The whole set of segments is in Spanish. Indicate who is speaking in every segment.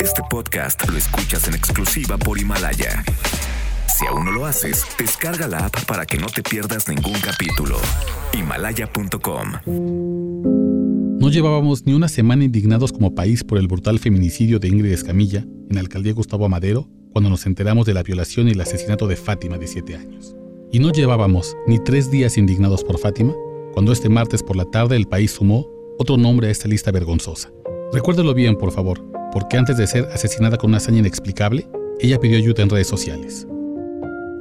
Speaker 1: Este podcast lo escuchas en exclusiva por Himalaya. Si aún no lo haces, descarga la app para que no te pierdas ningún capítulo. Himalaya.com.
Speaker 2: No llevábamos ni una semana indignados como país por el brutal feminicidio de Ingrid Escamilla en la alcaldía Gustavo Amadero cuando nos enteramos de la violación y el asesinato de Fátima de 7 años. Y no llevábamos ni tres días indignados por Fátima cuando este martes por la tarde el país sumó otro nombre a esta lista vergonzosa. Recuérdelo bien, por favor, porque antes de ser asesinada con una hazaña inexplicable, ella pidió ayuda en redes sociales.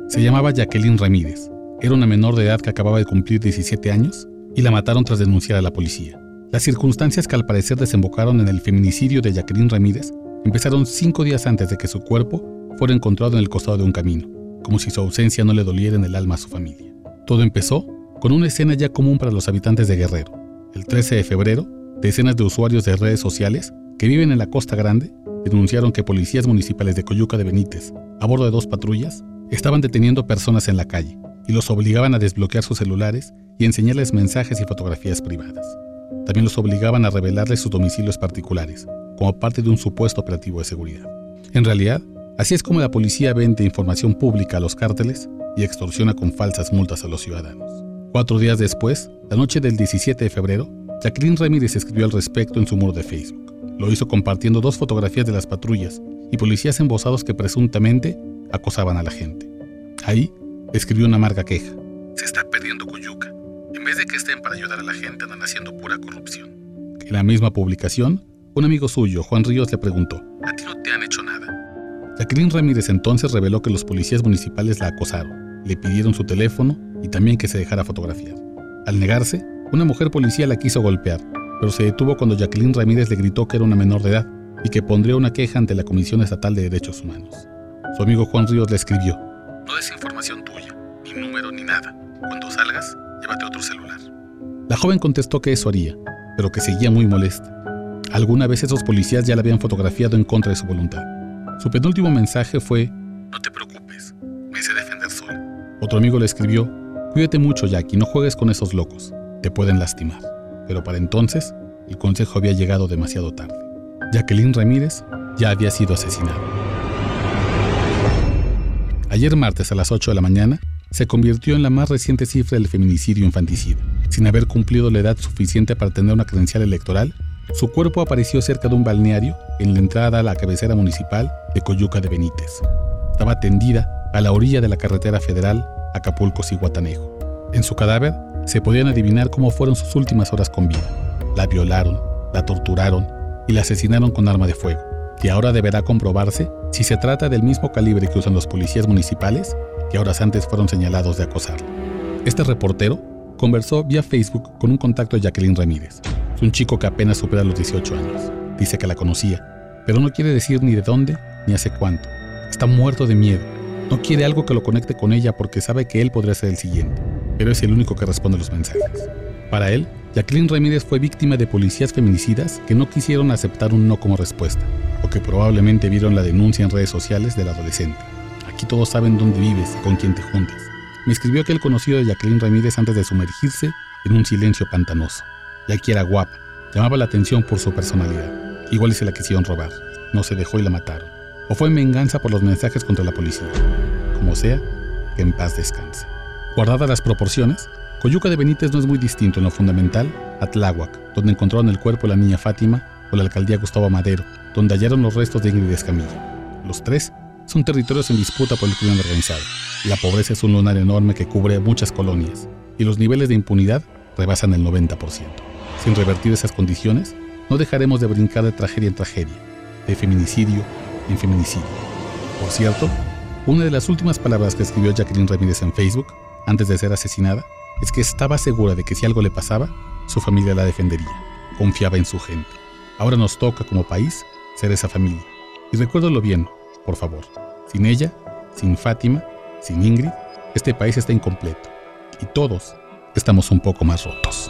Speaker 2: Se llamaba Jacqueline Ramírez. Era una menor de edad que acababa de cumplir 17 años y la mataron tras denunciar a la policía. Las circunstancias que al parecer desembocaron en el feminicidio de Jacqueline Ramírez empezaron cinco días antes de que su cuerpo fuera encontrado en el costado de un camino, como si su ausencia no le doliera en el alma a su familia. Todo empezó con una escena ya común para los habitantes de Guerrero. El 13 de febrero, Decenas de usuarios de redes sociales que viven en la Costa Grande denunciaron que policías municipales de Coyuca de Benítez, a bordo de dos patrullas, estaban deteniendo personas en la calle y los obligaban a desbloquear sus celulares y enseñarles mensajes y fotografías privadas. También los obligaban a revelarles sus domicilios particulares, como parte de un supuesto operativo de seguridad. En realidad, así es como la policía vende información pública a los cárteles y extorsiona con falsas multas a los ciudadanos. Cuatro días después, la noche del 17 de febrero, Jacqueline Ramírez escribió al respecto en su muro de Facebook. Lo hizo compartiendo dos fotografías de las patrullas y policías embosados que presuntamente acosaban a la gente. Ahí escribió una amarga queja. Se está perdiendo Cuyuca. En vez de que estén para ayudar a la gente, andan haciendo pura corrupción. En la misma publicación, un amigo suyo, Juan Ríos, le preguntó, ¿a ti no te han hecho nada? Jacqueline Ramírez entonces reveló que los policías municipales la acosaron, le pidieron su teléfono y también que se dejara fotografiar. Al negarse, una mujer policía la quiso golpear, pero se detuvo cuando Jacqueline Ramírez le gritó que era una menor de edad y que pondría una queja ante la Comisión Estatal de Derechos Humanos. Su amigo Juan Ríos le escribió, No des información tuya, ni número ni nada. Cuando salgas, llévate otro celular. La joven contestó que eso haría, pero que seguía muy molesta. Alguna vez esos policías ya la habían fotografiado en contra de su voluntad. Su penúltimo mensaje fue, No te preocupes, me sé defender solo. Otro amigo le escribió, Cuídate mucho, Jackie, no juegues con esos locos te pueden lastimar. Pero para entonces, el consejo había llegado demasiado tarde. Jacqueline Ramírez ya había sido asesinada. Ayer martes a las 8 de la mañana, se convirtió en la más reciente cifra del feminicidio infanticida. Sin haber cumplido la edad suficiente para tener una credencial electoral, su cuerpo apareció cerca de un balneario en la entrada a la cabecera municipal de Coyuca de Benítez. Estaba tendida a la orilla de la carretera federal Acapulco-Cihuatanejo. En su cadáver se podían adivinar cómo fueron sus últimas horas con vida. La violaron, la torturaron y la asesinaron con arma de fuego, que ahora deberá comprobarse si se trata del mismo calibre que usan los policías municipales que horas antes fueron señalados de acosar. Este reportero conversó vía Facebook con un contacto de Jacqueline Ramírez. Es un chico que apenas supera los 18 años. Dice que la conocía, pero no quiere decir ni de dónde ni hace cuánto. Está muerto de miedo. No quiere algo que lo conecte con ella porque sabe que él podría ser el siguiente pero es el único que responde los mensajes. Para él, Jacqueline Ramírez fue víctima de policías feminicidas que no quisieron aceptar un no como respuesta, o que probablemente vieron la denuncia en redes sociales del adolescente. Aquí todos saben dónde vives y con quién te juntas. Me escribió aquel conocido de Jacqueline Ramírez antes de sumergirse en un silencio pantanoso. Jackie era guapa, llamaba la atención por su personalidad. Igual y se la quisieron robar. No se dejó y la mataron. O fue en venganza por los mensajes contra la policía. Como sea, que en paz descanse. Guardadas las proporciones, Coyuca de Benítez no es muy distinto en lo fundamental a Tláhuac, donde encontraron el cuerpo de la niña Fátima, o la alcaldía Gustavo Madero, donde hallaron los restos de Ingrid Escamilla. Los tres son territorios en disputa por el crimen organizado. La pobreza es un lunar enorme que cubre muchas colonias, y los niveles de impunidad rebasan el 90%. Sin revertir esas condiciones, no dejaremos de brincar de tragedia en tragedia, de feminicidio en feminicidio. Por cierto, una de las últimas palabras que escribió Jacqueline Ramírez en Facebook antes de ser asesinada es que estaba segura de que si algo le pasaba, su familia la defendería. Confiaba en su gente. Ahora nos toca como país ser esa familia. Y recuérdalo bien, por favor. Sin ella, sin Fátima, sin Ingrid, este país está incompleto. Y todos estamos un poco más rotos.